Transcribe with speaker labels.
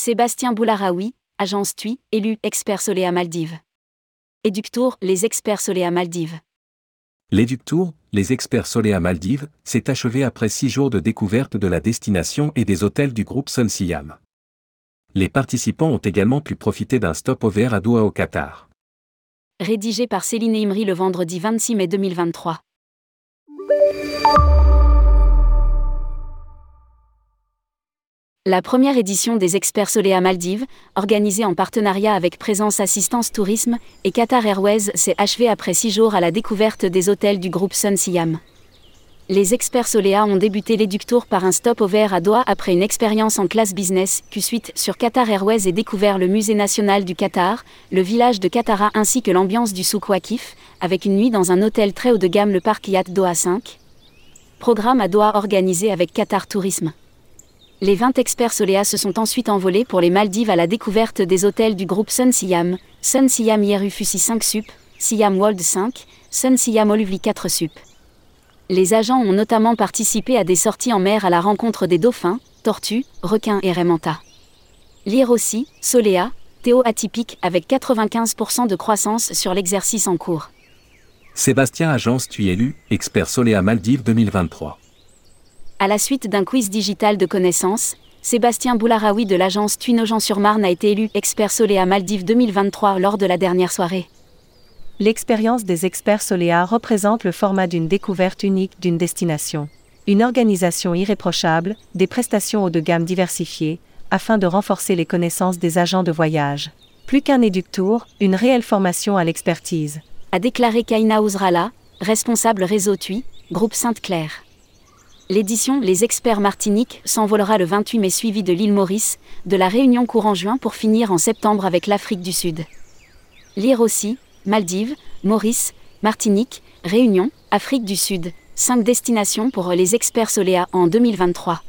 Speaker 1: Sébastien Boularaoui, agence TUI, élu expert Soléa Maldives. Éductour, les experts Soléa Maldives.
Speaker 2: L'éductour, les experts Soléa Maldives, s'est achevé après six jours de découverte de la destination et des hôtels du groupe Sun Siam. Les participants ont également pu profiter d'un stop-over à Doha au Qatar.
Speaker 1: Rédigé par Céline Imri le vendredi 26 mai 2023. La première édition des Experts Soléa Maldives, organisée en partenariat avec Présence Assistance Tourisme et Qatar Airways, s'est achevée après six jours à la découverte des hôtels du groupe Sun Siam. Les experts Soléa ont débuté l'éductour par un stop au vert à Doha après une expérience en classe business, puis suite sur Qatar Airways et découvert le musée national du Qatar, le village de Qatara ainsi que l'ambiance du souk Wakif, avec une nuit dans un hôtel très haut de gamme le parc Yacht Doha 5. Programme à Doha organisé avec Qatar Tourisme. Les 20 experts Soléa se sont ensuite envolés pour les Maldives à la découverte des hôtels du groupe Sun Siam, Sun Siam Fusi 5 Sup, Siam World 5, Sun Siam Oluvli 4 Sup. Les agents ont notamment participé à des sorties en mer à la rencontre des dauphins, tortues, requins et remanta. Lire aussi, Soléa, Théo atypique avec 95% de croissance sur l'exercice en cours.
Speaker 2: Sébastien Agence tu élu, expert Soléa Maldives 2023.
Speaker 1: À la suite d'un quiz digital de connaissances, Sébastien Boularaoui de l'agence Tuinogent-sur-Marne a été élu expert Soléa Maldives 2023 lors de la dernière soirée.
Speaker 3: L'expérience des experts Soléa représente le format d'une découverte unique d'une destination. Une organisation irréprochable, des prestations haut de gamme diversifiées, afin de renforcer les connaissances des agents de voyage. Plus qu'un éductour, une réelle formation à l'expertise.
Speaker 1: A déclaré Kaina Ouzrala, responsable réseau TUI, groupe Sainte-Claire. L'édition Les Experts Martinique s'envolera le 28 mai suivi de l'île Maurice, de la Réunion courant juin pour finir en septembre avec l'Afrique du Sud. Lire aussi, Maldives, Maurice, Martinique, Réunion, Afrique du Sud, 5 destinations pour les experts Soléa en 2023.